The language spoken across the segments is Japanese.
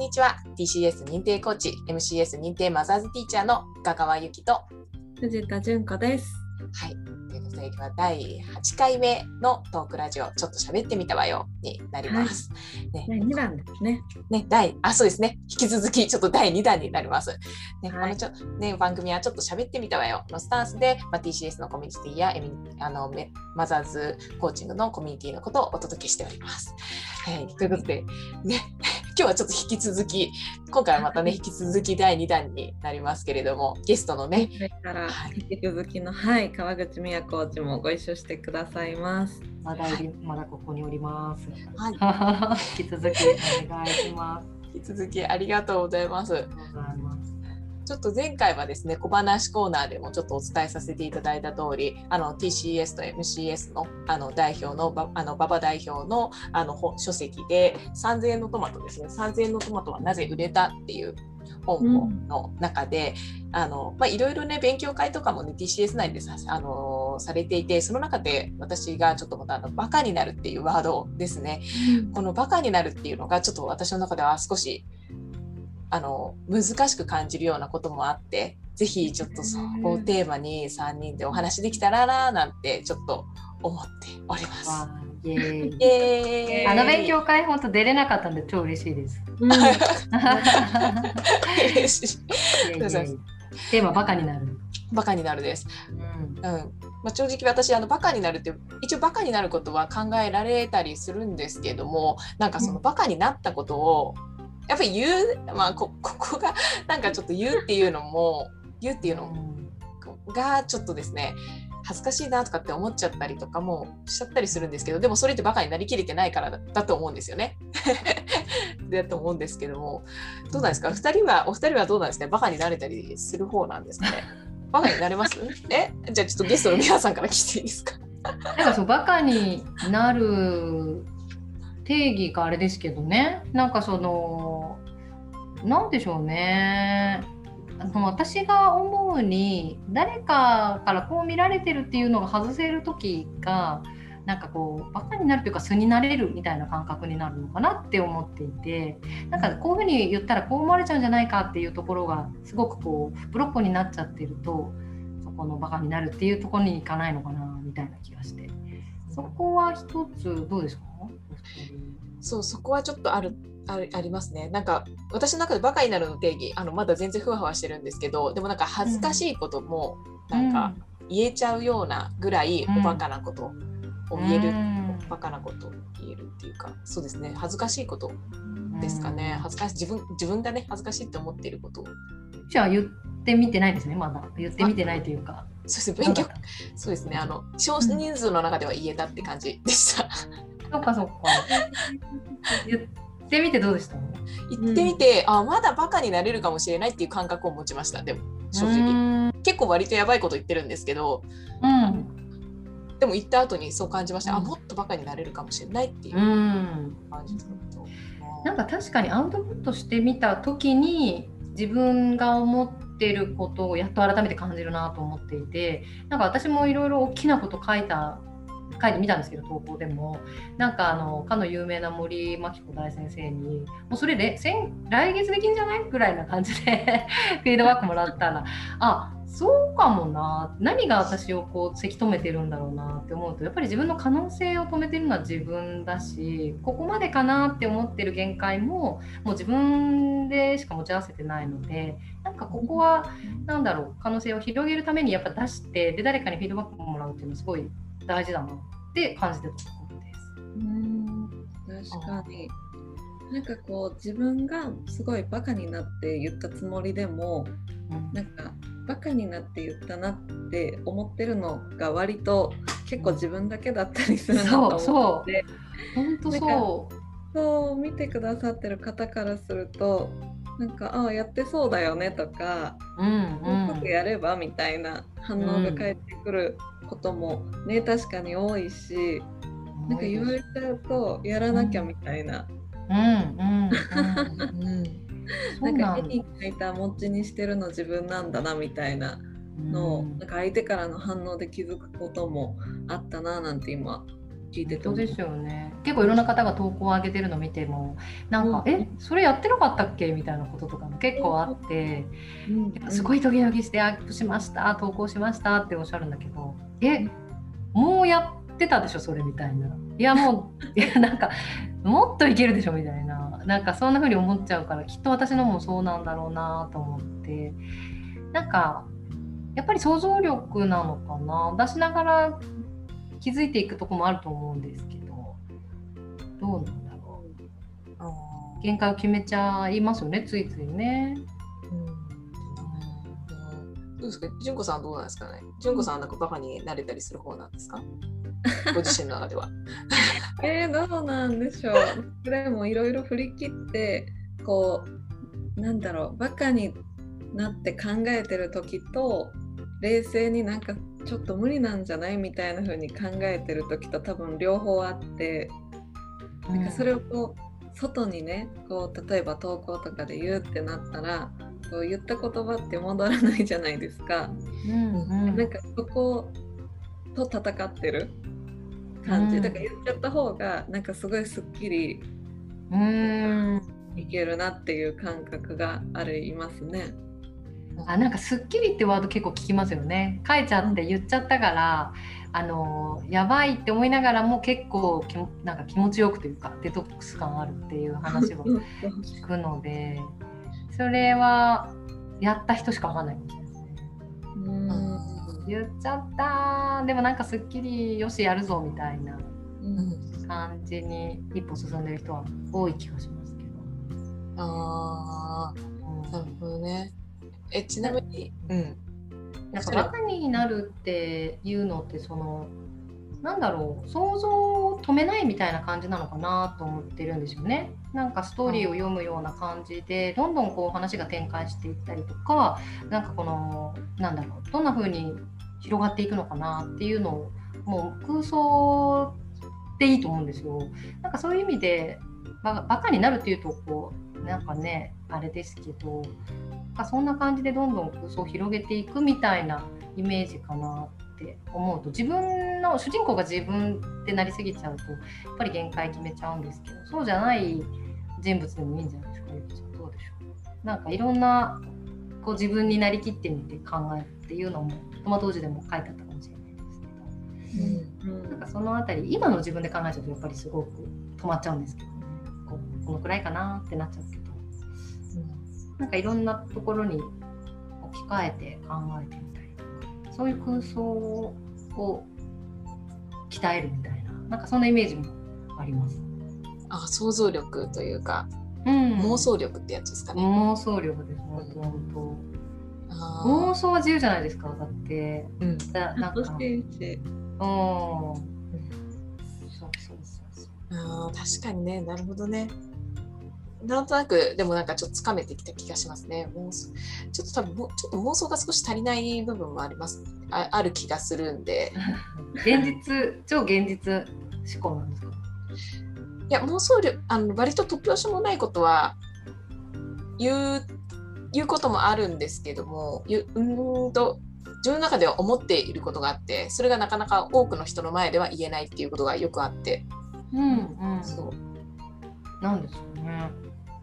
んにちは。TCS 認定コーチ MCS 認定マザーズティーチャーの深川由紀と。藤田純子です。はい。ということで今日は第8回目のトークラジオちょっと喋ってみたわよ。になります。ね。第2弾ですね。ね、第あそうですね。引き続きちょっと第2弾になります。ねはい。このちょね、番組はちょっと喋ってみたわよ。のスタンスで、まあ、TCS のコミュニティやあのメマザーズコーチングのコミュニティのことをお届けしております。はい、ということで、ね、今日はちょっと引き続き今回はまたね引き続き第2弾になりますけれどもゲストのねからはい引き続きの、はい、川口美也コーチもご一緒してくださいます。まだまだここにおります。はい 引き続きお願いします。引き続きありがとうございます。ちょっと前回はですね小話コーナーでもちょっとお伝えさせていただいた通りあの TCS と MCS のあの代表のばあの馬場代表のあの本書籍で3000円のトマトですね。3000円のトマトはなぜ売れたっていう本の中で、あのまあいろいろね勉強会とかもね TCS 内でさあのされていてその中で私がちょっとまたあのバカになるっていうワードですね。このバカになるっていうのがちょっと私の中では少しあの難しく感じるようなこともあってぜひちょっとそこをテーマに3人でお話できたらななんてちょっと思っております。わーイエーイイエーイあの勉強会本当出れなかったんで超嬉しいです。うん嬉し いテーマバカになる。バカになるです。うんうんまあ、正直私あのバカになるって一応バカになることは考えられたりするんですけどもなんかそのバカになったことをやっぱり言う、まあ、こ ここがなんかちょっと言うっていうのも言うっていうのがちょっとですね恥ずかしいなとかって思っちゃったりとかもしちゃったりするんですけどでもそれってバカになりきれてないからだと思うんですよね。だと思うんですけどもどうなんですか？二人はお二人はどうなんですか？バカになれたりする方なんですかね？バカになれます？え？じゃあちょっとゲストの皆さんから聞いていいですか？なんかそうバカになる定義があれですけどね。なんかそのなんでしょうね。あの私が思うに誰かからこう見られてるっていうのが外せる時がなんかこうバカになるというか素になれるみたいな感覚になるのかなって思っていてなんかこういうふうに言ったらこう思われちゃうんじゃないかっていうところがすごくこうブロッコになっちゃってるとそこのバカになるっていうところにいかないのかなみたいな気がして。そこは一つどうですか？そうそこはちょっとあるあるありますね。なんか私の中でバカになるの定義あのまだ全然ふわふわしてるんですけどでもなんか恥ずかしいこともなんか言えちゃうようなぐらいうん。おバカなことを言える、うん。おバカなことを言えるっていうかそうですね。恥ずかしいことですかね、恥ずかしい自分自分がね恥ずかしいって思っていることを。じゃあ言ってみてないですねまだ。言ってみてないというか。そうですね。勉強そうですね。あの少人数の中では言えたって感じでした。そうかそうか。言ってみてどうでした？言ってみて、あまだバカになれるかもしれないっていう感覚を持ちました。でも正直、直結構割とやばいこと言ってるんですけど。うん。でも言った後にそう感じました、あうん。もっとバカになれるかもしれないっていううん。感じだと、なんか確かにアウトプットしてみた時に自分が思ってることをやっと改めて感じるなと思っていてなんか私もいろいろ大きなこと書いた書いてみたんですけど投稿でも。なんかあのかの有名な森真紀子大先生にもうそれで先来月できんじゃない？ぐらいな感じで フィードバックもらったらあそうかもな。何が私をこうせき止めてるんだろうなって思うとやっぱり自分の可能性を止めてるのは自分だしここまでかなって思ってる限界ももう自分でしか持ち合わせてないのでなんかここはなんだろう可能性を広げるためにやっぱ出してで誰かにフィードバックもらうっていうのはすごい大事だなって感じてたところです。うん確かに。なんかこう自分がすごいバカになって言ったつもりでもなんかバカになって言ったなって思ってるのが割と結構自分だけだったりするなとそう思って本当そそう見てくださってる方からするとなんかああやってそうだよねとかう。うんもうちょっとやればみたいな反応が返ってくることもね確かに多いしなんか言われちゃうとやらなきゃみたいな。なんか絵に描いた餅にしてるの自分なんだなみたいなのを、うん。なんか相手からの反応で気づくこともあったななんて今聞いててそうですよね。結構いろんな方が投稿を上げてるの見てもなんか「うん。えそれやってなかったっけ?」みたいなこととかも結構あってうん。すごいドキドキしてアップしました投稿しましたっておっしゃるんだけどえもうやってたでしょそれみたいな。いやもういやなんかもっといけるでしょみたいな。なんかそんな風に思っちゃうからきっと私のもそうなんだろうなと思って。なんかやっぱり想像力なのかな。出しながら気づいていくとこもあると思うんですけどどうなんだろあう。限界を決めちゃいますよねついついね。どうですか？純子さんはどうなんですかね？純子さんはなんかバカになれたりする方なんですか？ご自身の中では。えー、どうなんでしょう。それもいろいろ振り切ってこうなんだろう。バカになって考えてる時と冷静になんかちょっと無理なんじゃないみたいな風に考えてる時と多分両方あってなんかそれをこう外にねこう例えば投稿とかで言うってなったらこう言った言葉って戻らないじゃないですか。うんうん。なんかそこと戦ってる感じ、うん。だから言っちゃった方がなんかすごいすっきりうーん。いけるなっていう感覚がありますね。あなんか「すっきり」ってワード結構聞きますよね書いちゃって言っちゃったから、あのやばいって思いながらも結構きもなんか気持ちよくというかデトックス感あるっていう話を聞くのでそれはやった人しかわかんないかもしれないですね。うん言っちゃったでもなんかすっきりよしやるぞみたいなうん感じに一歩進んでる人は多い気がしますけど。あうんあ、なるほどね。え、ちなみに、うん。なんかバカになるっていうのってそのなんだろう想像を止めないみたいな感じなのかなと思ってるんですよね。なんかストーリーを読むような感じでどんどんこう話が展開していったりとかなんかこのなんだろうどんな風に広がっていくのかなっていうのをもう空想でいいと思うんですよ。なんかそういう意味でババカになるっていうとこうなんかねあれですけどかそんな感じでどんどん空想を広げていくみたいなイメージかなって思うと自分の主人公が自分ってなりすぎちゃうとやっぱり限界決めちゃうんですけどそうじゃない人物でもいいんじゃないですかゆきちゃん。どうでしょう。なんかいろんなこう自分になりきってみて考えるっていうのもトマト王子でも書いてあったかもしれないですけど。うん。なんかそのあたり今の自分で考えちゃうとやっぱりすごく止まっちゃうんですけどね。こうこのくらいかなってなっちゃうけどなんかいろんなところに置き換えて考えてみたりとかそういう空想を鍛えるみたいななんかそんなイメージもあります。あ、想像力というか、うん妄想力ってやつですかね。妄想力です本当本あ当妄想は自由じゃないですかだってーうん。だなんかうん楽しいしそうそうそうそうあー確かにね、なるほどね。なんとなく、でもなんかちょっとつかめてきた気がしますね。妄想ちょっと多分もう、ちょっと妄想が少し足りない部分もあります。あある気がするんで。現実超現実思考なんですか？いや、妄想力、あの割と突拍子もないことは言う、言うこともあるんですけども、ゆうーんと、自分の中では思っていることがあって、それがなかなか多くの人の前では言えないっていうことがよくあって、うんうんそう。なんですよね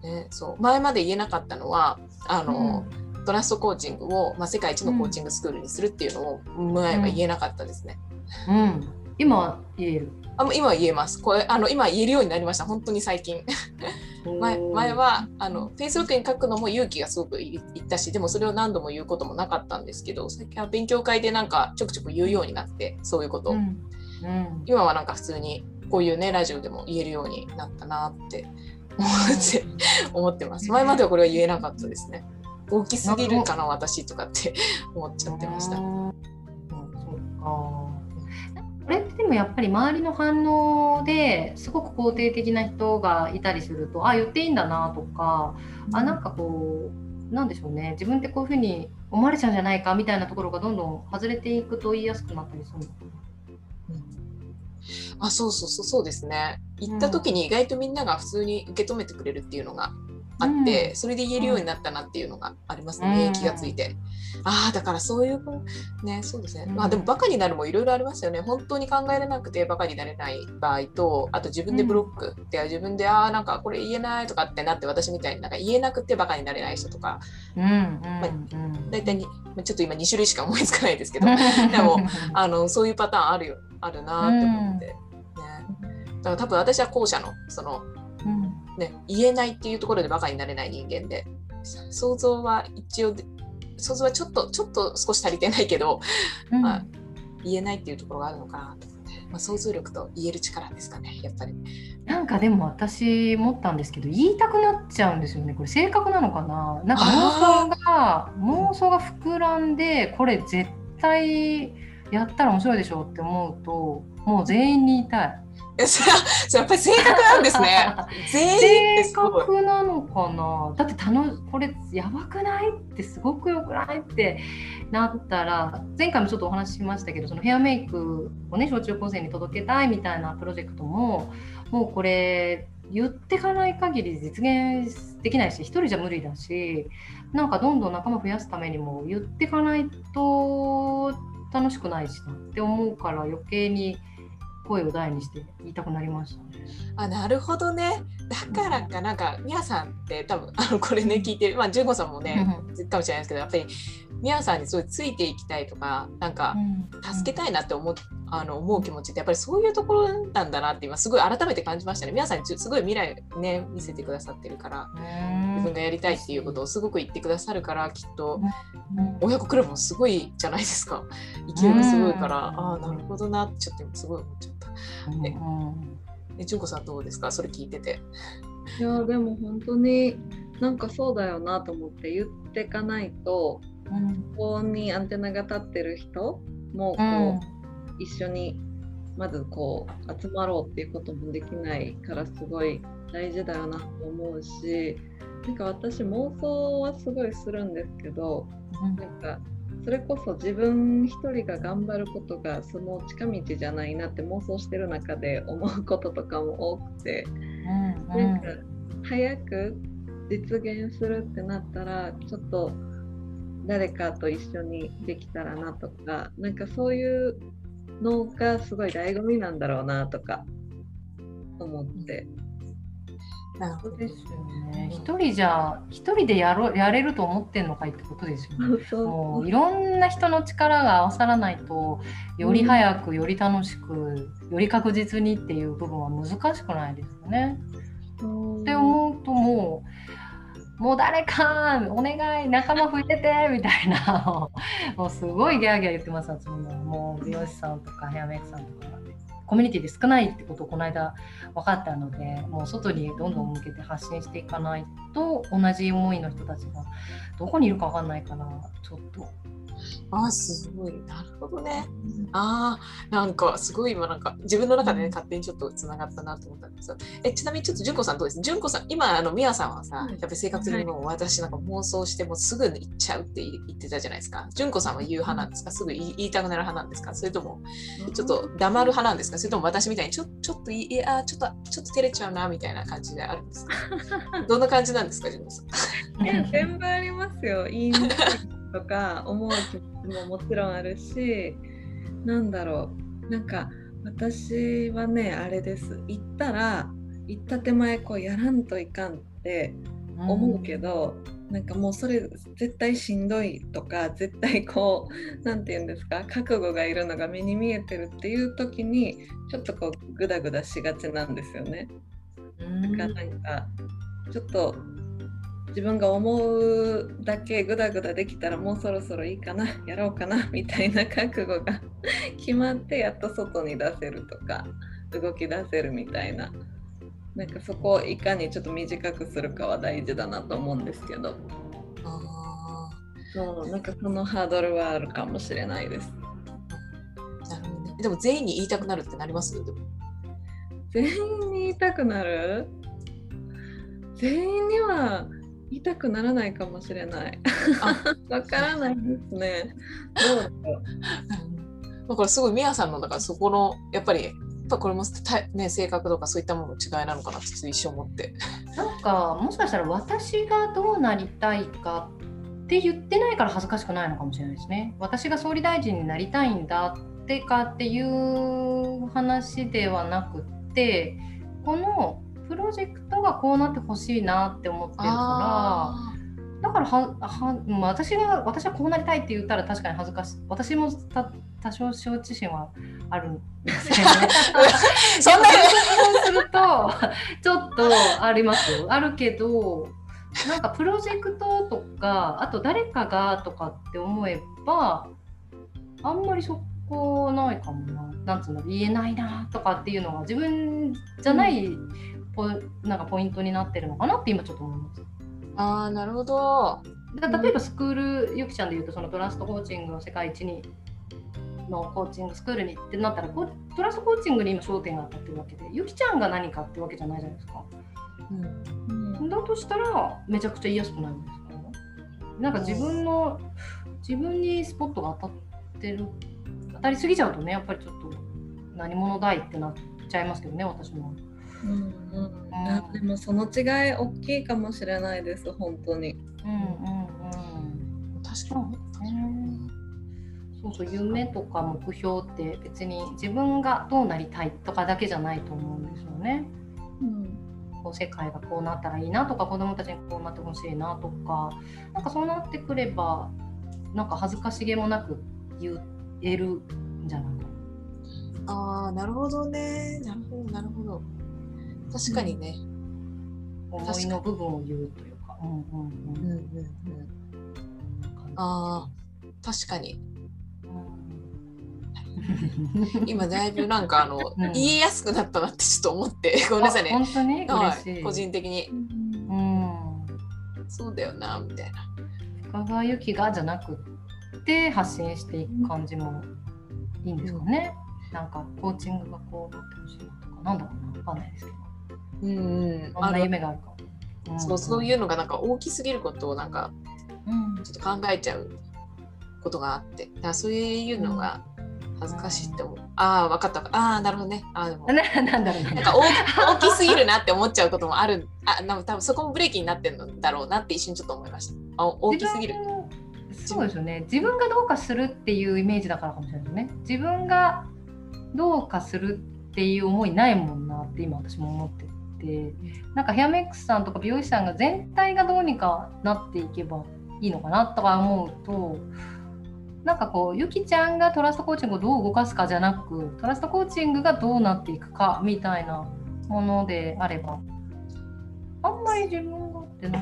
ね、そう前まで言えなかったのはあの、トラストコーチングを、まあ、世界一のコーチングスクールにするっていうのを前は言えなかったですね。うん、うん、今言えるあもう今は言えます。これあの今は言えるようになりました。本当に最近。前前はあの Facebook に書くのも勇気がすごくいいったし、でもそれを何度も言うこともなかったんですけど、最近は勉強会でなんかちょくちょく言うようになって、そういうことを。うんうん今はなんか普通にこういうねラジオでも言えるようになったなって思っ て思ってます。前まではこれは言えなかったですね。大きすぎるかな私とかって 思っちゃってました。うんそうか。これってでもやっぱり周りの反応ですごく肯定的な人がいたりするとあ言っていいんだなとかあなんかこうなんでしょうね自分ってこういうふうに思われちゃうんじゃないかみたいなところがどんどん外れていくと言いやすくなったりするのかあそうそうそうそうですね。行った時に意外とみんなが普通に受け止めてくれるっていうのがあって、それで言えるようになったなっていうのがありますね、うん。気がついて。ああだからそういうねそうですね、うん。まあでもバカになるもいろいろありますよね。本当に考えれなくてバカになれない場合とあと自分でブロックで、自分でああなんかこれ言えないとかってなって私みたいになんか言えなくてバカになれない人とかうんうんうん。大体にまあちょっと今2種類しか思いつかないですけど。でも あのそういうパターンあるよあるなって思って、ね、だから多分私は後者のそのうん。ね、言えないっていうところでバカになれない人間で。想像は一応で想像はちょっとちょっと少し足りてないけど、うん。まあ、言えないっていうところがあるのかなと思って、まあ、想像力と言える力ですかねやっぱり。なんかでも私思ったんですけど言いたくなっちゃうんですよね。これ性格なのかな？なんか妄想が妄想が膨らんでこれ絶対やったら面白いでしょって思うともう全員に言いたい。やっぱり性格なんですね。性。格なのかな？だって楽これやばくない？ってすごくよくない？ってなったら前回もちょっとお話ししましたけどそのヘアメイクをね小中高生に届けたいみたいなプロジェクトももうこれ言ってかない限り実現できないし一人じゃ無理だしなんかどんどん仲間増やすためにも言ってかないと楽しくないしなって思うから余計に声を大にして言いたくなりましたね。あなるほどね。だからかなんかみやさんって多分あのこれね聞いてまあ純子さんもねかもしれないですけどやっぱりみやさんにすごいついていきたいとかなんか助けたいなって思うあの思う気持ちってやっぱりそういうところなんだなって今すごい改めて感じましたね。皆さんにすごい未来ね見せてくださってるから自分がやりたいっていうことをすごく言ってくださるからきっと。親子クラブもすごいじゃないですか。勢いがすごいからうん。ああなるほどなってちょっと今すごい思っちゃった。えうん。え純子さんどうですか？それ聞いてて。いやでも本当になんかそうだよなと思って言ってかないとうん。ここにアンテナが立ってる人もこう、うん。一緒にまずこう集まろうっていうこともできないからすごい大事だよなと思うしなんか私妄想はすごいするんですけどなんかそれこそ自分一人が頑張ることがその近道じゃないなって妄想してる中で思うこととかも多くてうん。なんか早く実現するってなったらちょっと誰かと一緒にできたらなとかなんかそういうのがすごい醍醐味なんだろうなとか思って。なるほどそうですよね。一人じゃ一人でやろやれると思ってんのかいってことですよね。そうもういろんな人の力が合わさらないとより早くより楽しくより確実にっていう部分は難しくないですよね。そうって思うともうもう誰かお願い仲間増えててみたいな もうすごいギャーギャー言ってますそのもう美容師さんとかヘアメイクさんとかコミュニティで少ないってことをこの間分かったのでもう外にどんどん向けて発信していかないと同じ思いの人たちがどこにいるか分かんないからちょっと。あーすごい。なるほどね。ああなんかすごい今なんか自分の中でね勝手にちょっとつながったなと思ったんですよ。えちなみにちょっと純子さんどうです？純子さん今あのミヤさんはさはいやっぱり性格的にもう私なんか妄想してもうすぐ行っちゃうって言ってたじゃないですか。純子さんは言う派なんですか？すぐ言い言いたくなる派なんですか？それともちょっと黙る派なんですか？それとも私みたいにちょちょっといいやちょっとちょっと照れちゃうなみたいな感じであるんですか？どんな感じなんですか純子さん？いや全部ありますよ。いいなとか思う気持ちももちろんあるし、なんだろう。なんか私はね、あれです。行ったら、行った手前こうやらんといかんって思うけど、なんかもうそれ絶対しんどいとか、絶対こう、なんて言うんですか、覚悟がいるのが目に見えてるっていう時に、ちょっとこうグダグダしがちなんですよね。うんがなんかちょっと自分が思うだけグダグダできたらもうそろそろいいかな やろうかなみたいな覚悟が 決まってやっと外に出せるとか動き出せるみたいな。なんかそこをいかにちょっと短くするかは大事だなと思うんですけど。あそうなんかそのハードルはあるかもしれないです。ーなるほどね。でも全員に言いたくなるってなります？全員に言いたくなる？全員には言いたくならないかもしれない。あ わからないですね。どうだろう。だからすごいミヤさんのだからそこのやっぱりぱこれもた、ね、性格とかそういったものの違いなのかなって一瞬思って。なんかもしかしたら私がどうなりたいかって言ってないから恥ずかしくないのかもしれないですね。私が総理大臣になりたいんだってかっていう話ではなくってこのプロジェクトがこうなってほしいなって思ってるからだからはは、まあ、私が私はこうなりたいって言ったら確かに恥ずかしい。私もた多少承知心はあるんですけどね。そんな。そうすると ちょっとあります。よあるけどなんかプロジェクトとかあと誰かがとかって思えばあんまりそこないかもな。なんつうの言えないなとかっていうのが自分じゃないポ,、なんかポイントになってるのかなって今ちょっと思います。ああなるほど。だ例えばスクールゆきちゃんでいうとそのトラストコーチングの世界一にのコーチングスクールにってなったらトラストコーチングに今焦点が当たってるわけでゆきちゃんが何かってわけじゃないじゃないですか。うんだとしたらめちゃくちゃ言いやすくなるんですかなんか自分の自分にスポットが当たってる当たりすぎちゃうとねやっぱりちょっと何者だいってなっちゃいますけどね私も。うんうんでもその違い大きいかもしれないです本当に。うんうんうん確かそうねそうそう夢とか目標って別に自分がどうなりたいとかだけじゃないと思うんですよね。うんこう世界がこうなったらいいなとか子どもたちにこうなってほしいなとかなんかそうなってくればなんか恥ずかしげもなく言えるんじゃないかな。ああなるほどねなるほどなるほど。確かにね。思いの部分を言うというか。うんうんうんうんうん。ああ確かに。今だいぶなんかあの、うん言いやすくなったなってちょっと思ってごめんなさいね。あ本当に？嬉しい。はい、個人的にうん。そうだよなみたいな。深川由紀がじゃなくって発信していく感じもいいんですかね。なんかコーチングがこうなってほしいなとかなんだろうなわかんないですけど。うんうん。こんな夢があるか。も。ん。そうそういうのがなんか大きすぎることをなんかうん。ちょっと考えちゃうことがあって。だからそういうのが恥ずかしいって思う、ああ分かったああなるほどね。ああでも。な なんだろうね。なんか大大きすぎるなって思っちゃうこともある。あなんか多分そこもブレーキになってるんだろうなって一瞬ちょっと思いました。あ大きすぎる。そうですよね。自分がどうかするっていうイメージだからかもしれないですね。自分がどうかするっていう思いないもんなって今私も思っててなんかヘアメックスさんとか美容師さんが全体がどうにかなっていけばいいのかなとか思うとなんかこうゆきちゃんがトラストコーチングをどう動かすかじゃなくトラストコーチングがどうなっていくかみたいなものであれば。あんまり自分がってな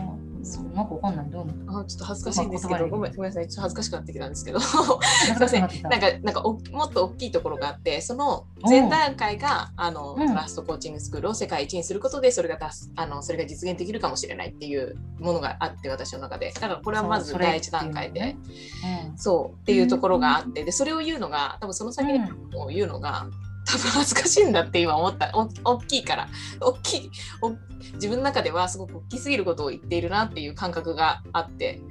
なんかわかんない。どうあちょっと恥ずかしいんですけどごめんごめんなさい。ちょっと恥ずかしくなってきたんですけど。す恥ずかしくな ん。かなんかおもっと大きいところがあってその前段階があの、うん。トラストコーチングスクールを世界一にすることでそれが出すあのそれが実現できるかもしれないっていうものがあって私の中で。だからこれはまず第一段階で。っていうのねそうっていうところがあって。でそれを言うのが多分その先にを言うのが、多分恥ずかしいんだって今思った。お大きいから。大きい。お自分の中ではすごく大きすぎることを言っているなっていう感覚があって。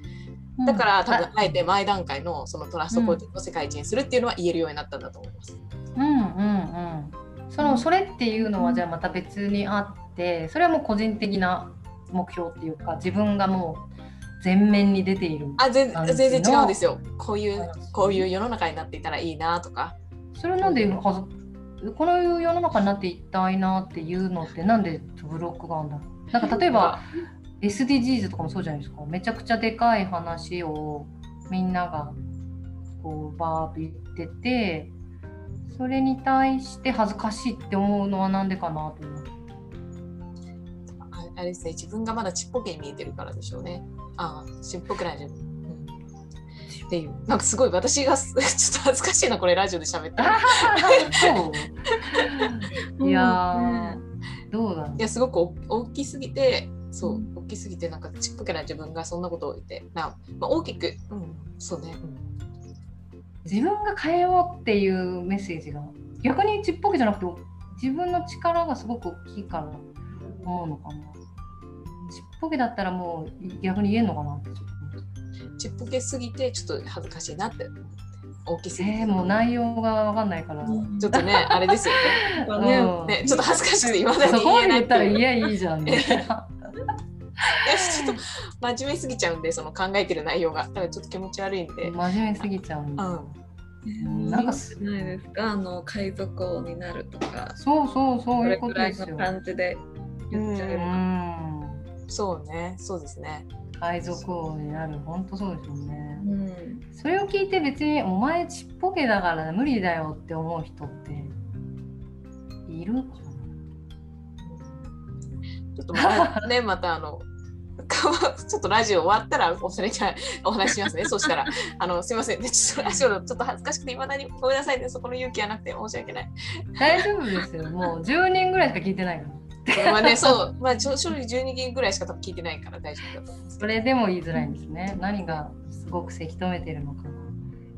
うん。だから多分ああえて前段階のそのトラストコーチングを世界一にするっていうのは言えるようになったんだと思います。うんうんうん。そのそれっていうのはじゃあまた別にあってそれはもう個人的な目標っていうか自分がもう前面に出ているあ全然違うんですよ。こういうこういう世の中になっていたらいいなとか。それなんではずこの世の中になっていきたいなっていうのってなんでブロックがあるんだろう？なんか例えば SDGs とかもそうじゃないですか？めちゃくちゃでかい話をみんながこうバーッと言っててそれに対して恥ずかしいって思うのはなんでかなと思う。ああれですね。自分がまだちっぽけに見えてるからでしょうね。ああちっぽくないっていう。なんかすごい私がす ちょっと恥ずかしいなこれラジオで喋って いやー。どうだいやすごくお大きすぎてそう大きすぎてなんかちっぽけな自分がそんなことを言って。な、まあ、大きく、うん、そうね、自分が変えようっていうメッセージが逆にちっぽけじゃなくて自分の力がすごく大きいから思うのかな。ちっぽけだったらもう逆に言えんのかなってちょっとちっぽけすぎてちょっと恥ずかしいなって。大きすぎて、えー、もう内容がわかんないから、うん。ちょっとねあれですよね。うん。ねちょっと恥ずかしくていまだに言えない言ったら言いやいいじゃんね。ちょっと真面目すぎちゃうんでその考えてる内容が。だからちょっと気持ち悪いんで、真面目すぎちゃうんだ。うん、ん。なんかすないですか？あの海賊王になるとか。そうそうそういうこれくらいのことですよ。感じで言っちゃ。そうねそうですね海賊王になる本当そうですよね。うんそれを聞いて別にお前ちっぽけだから無理だよって思う人っているかちょっとまたね またあの ちょっとラジオ終わったらそれじゃあお話ししますね。そしたら、あのすみませんね、ちょっとラジオちょっと恥ずかしくて、いまだにごめんなさいね、そこの勇気はなくて申し訳ない。な大丈夫ですよ。もう10人ぐらいしか聞いてないから。まあね、そう、まあ正直12人ぐらいしか多分聞いてないから大丈夫だとそれでも言いづらいんですね。何がすごくせき止めてるのかな。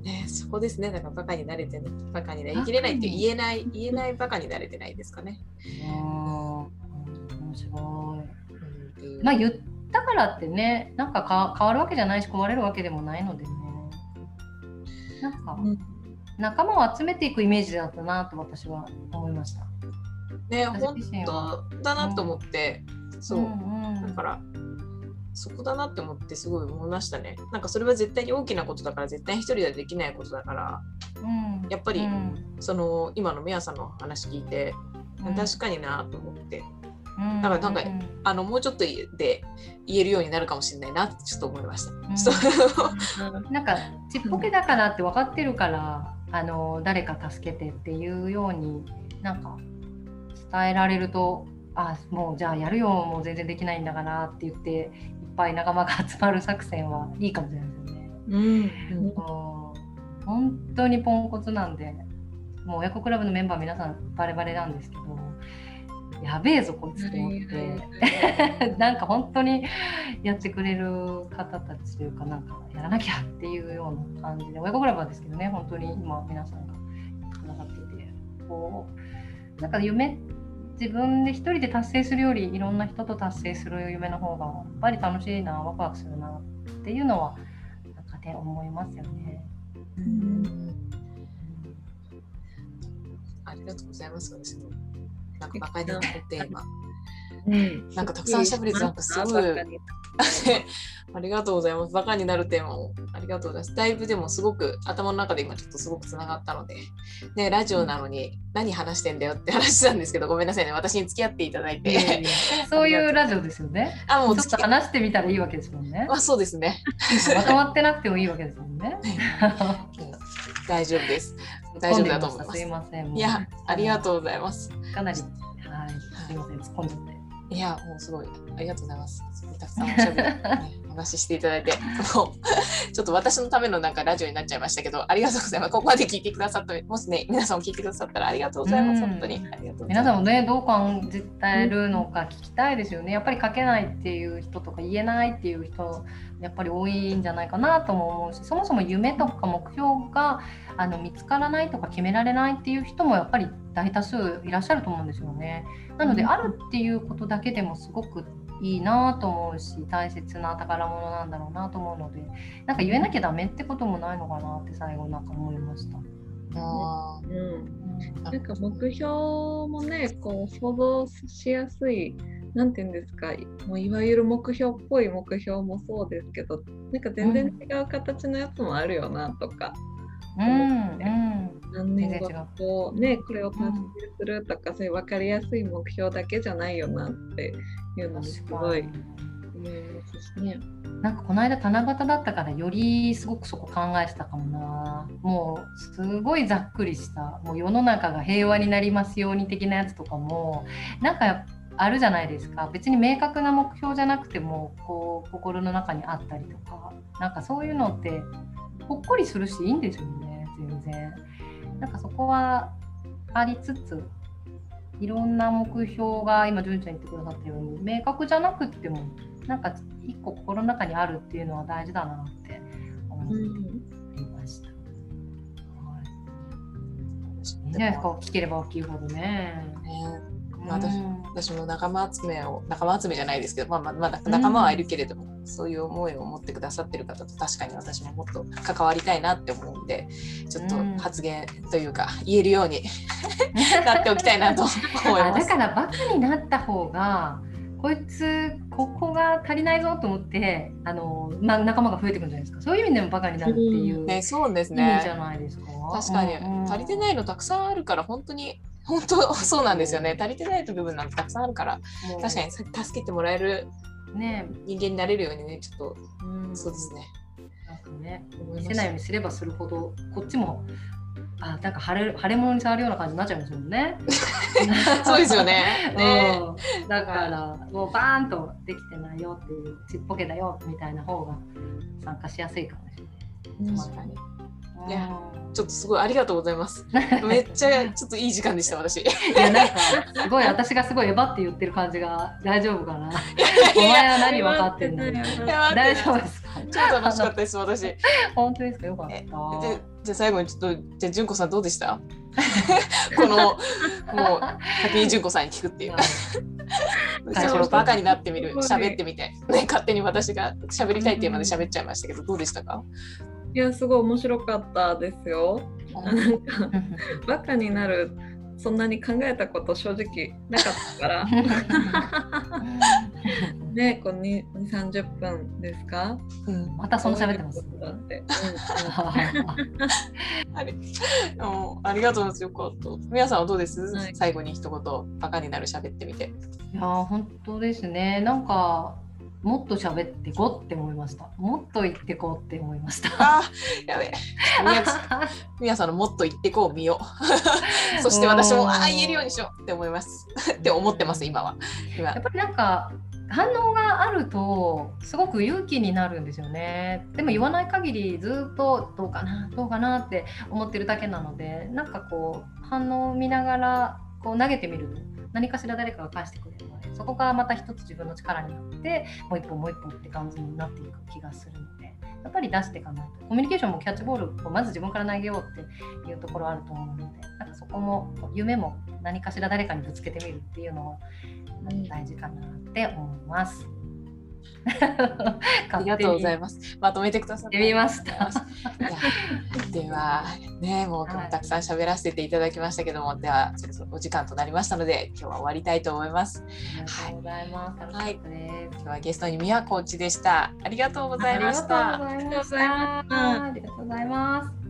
ね、そこですね、だからバカに慣れてない、バカになりきれないって言えない、言えないバカに慣れてないですかね。うん。面白い。まあ言ったからってね、なんかか変わるわけじゃないし、壊れるわけでもないのでね。なんかうん仲間を集めていくイメージだったなと私は思いました。ね、私本当だなと思って、そう、んだから、そこだなって思ってすごい思いましたね。なんかそれは絶対に大きなことだから、絶対一人ではできないことだから、うん。やっぱりうん。その今のメアさんの話聞いて、うん。確かになと思って、うん。だからなんかうんあのもうちょっとで言えるようになるかもしれないなってちょっと思いました。う。なんかちっぽけだからって分かってるから、あの誰か助けてっていうようになんか伝えられるとあもうじゃあやるよもう全然できないんだからって言っていっぱい仲間が集まる作戦はいいかもしれないですよね。うんうん本当にポンコツなんでもう親子クラブのメンバー皆さんバレバレなんですけどやべえぞこいつと思って。なんか本当にやってくれる方たちというか、なんかやらなきゃっていうような感じで、親子クラブはですけどね、本当に今皆さんがつながっていて、こう、なんか夢、自分で一人で達成するより、いろんな人と達成する夢の方が、やっぱり楽しいな、ワクワクするなっていうのは、なんかね、思いますよね。ありがとうございます。私もなんかバカになるテーマ。うんなんかたくさん喋れてなんかすごい ありがとうございます。バカになるテーマをありがとうございます。だいぶでもすごく頭の中で今ちょっとすごくつながったので、ね、ラジオなのに何話してんだよって話したんですけど、ごめんなさいね。私に付き合っていただいて。やそういうラジオですよね。あ、もうちょっと話してみたらいいわけですもんねま。あそうですね。まとまってなくてもいいわけですもんね。大丈夫です。大丈夫だと思いますすい。ません。いや、ありがとうございます。かなり、はい、すいません、突っ込んじゃって。いや、もうすごい、ありがとうございます。たくさんおしゃべり、ね、お話ししていただいて、もう、ちょっと私のためのなんかラジオになっちゃいましたけど、ありがとうございます。ここまで聞いてくださった、もしね、皆さんも聞いてくださったらありがとうございます。うん本当に。皆さんもね、どう感じてるのか聞きたいですよね。やっぱり書けないっていう人とか言えないっていう人、やっぱり多いんじゃないかなとも思うし、そもそも夢とか目標があの見つからないとか決められないっていう人もやっぱり大多数いらっしゃると思うんですよね。なので、うんあるっていうことだけでもすごくいいなと思うし大切な宝物なんだろうなと思うのでなんか言えなきゃダメってこともないのかなって最後なんか思いました。あーうんなんか目標もねこう想像しやすいなんて言うんですか？もういわゆる目標っぽい目標もそうですけどなんか全然違う形のやつもあるよなとか、うん。うん。何年後ねこれを達成するとか、そういう分かりやすい目標だけじゃないよなっていうのもすごい思いますしね。なんかこの間七夕だったからよりすごくそこ考えてたかもな。もうすごいざっくりした。もう世の中が平和になりますように的なやつとかもなんかあるじゃないですか。別に明確な目標じゃなくてもこう心の中にあったりとか。なんかそういうのってほっこりするしいいんですよね。全然。なんかそこはありつついろんな目標が今純ちゃん言ってくださったように明確じゃなくってもなんか一個心の中にあるっていうのは大事だなって思っていました。はい、いい。じゃないですか大きければ大きいほどね。ね。うん私私も仲間集めを仲間集めじゃないですけど、まあ、まあ仲間はいるけれども、そういう思いを持ってくださってる方と確かに私ももっと関わりたいなって思うんでちょっと発言というか言えるように なっておきたいなと 思います。だからバカになった方がこいつここが足りないぞと思ってあの、まあ、仲間が増えてくるんじゃないですか。そういう意味でもバカになるっていう、ね、そうですね。じゃないですか？確かに、うんうん、足りてないのたくさんあるから本当に本当そうなんですよね足りてない部分なんてたくさんあるから確かに助けてもらえる、ね、人間になれるようにねちょっと、うん、そうですね。なんかね見せないようにすればするほどこっちもあなんか腫れ腫れ物に触るような感じになっちゃいますもんね。そうですよね。ね うん、だからもうバーンとできてないよっていうちっぽけだよみたいな方が参加しやすいかもしれない。確かに。いやちょっとすごいありがとうございます。めっちゃちょっといい時間でした私。いやなんかすごい私がすごいえばって言ってる感じが大丈夫かな？お前は何分かってんの？大丈夫ですか？超楽しかったです私。本当ですか？よかった。じゃあ最後にちょっとじゃあ純子さんどうでした？このもう先に純子さんに聞くっていう。バカになってみる喋ってみて、ね、勝手に私が喋りたいっていうまで喋っちゃいましたけどどうでしたか？いやすごい面白かったですよ。なんかバカになるそんなに考えたこと正直なかったから。ねこう2 30分ですか、うん、またその喋ってます。だって。あれありがとうございます。よかった。皆さんはどうです、はい、最後に一言バカになる喋ってみて。いや本当ですね。なんかもっと喋ってこって思いました。もっと言ってこって思いました。あやべえ。みやさんのもっと言ってこう見よう。そして私もああ言えるようにしようって思います。って思ってます今は。今やっぱりなんか反応があるとすごく勇気になるんですよね。でも言わない限りずっとどうかなどうかなって思ってるだけなのでなんかこう反応を見ながらこう投げてみると何かしら誰かが返してくれるそこがまた一つ自分の力になってもう一歩もう一歩って感じになっていく気がするのでやっぱり出していかないとコミュニケーションもキャッチボールをまず自分から投げようっていうところあると思うのでなんかそこも夢も何かしら誰かにぶつけてみるっていうのは大事かなって思います。ありがとうございます。まとめてくださってみました。ではね もう今日たくさん喋らせていただきましたけども、はい、ではそろそろお時間となりましたので今日は終わりたいと思います。ありがとうございます。はい、今日はゲストに宮コーチでした。ありがとうございました。ありがとうございました。ありがとうございます。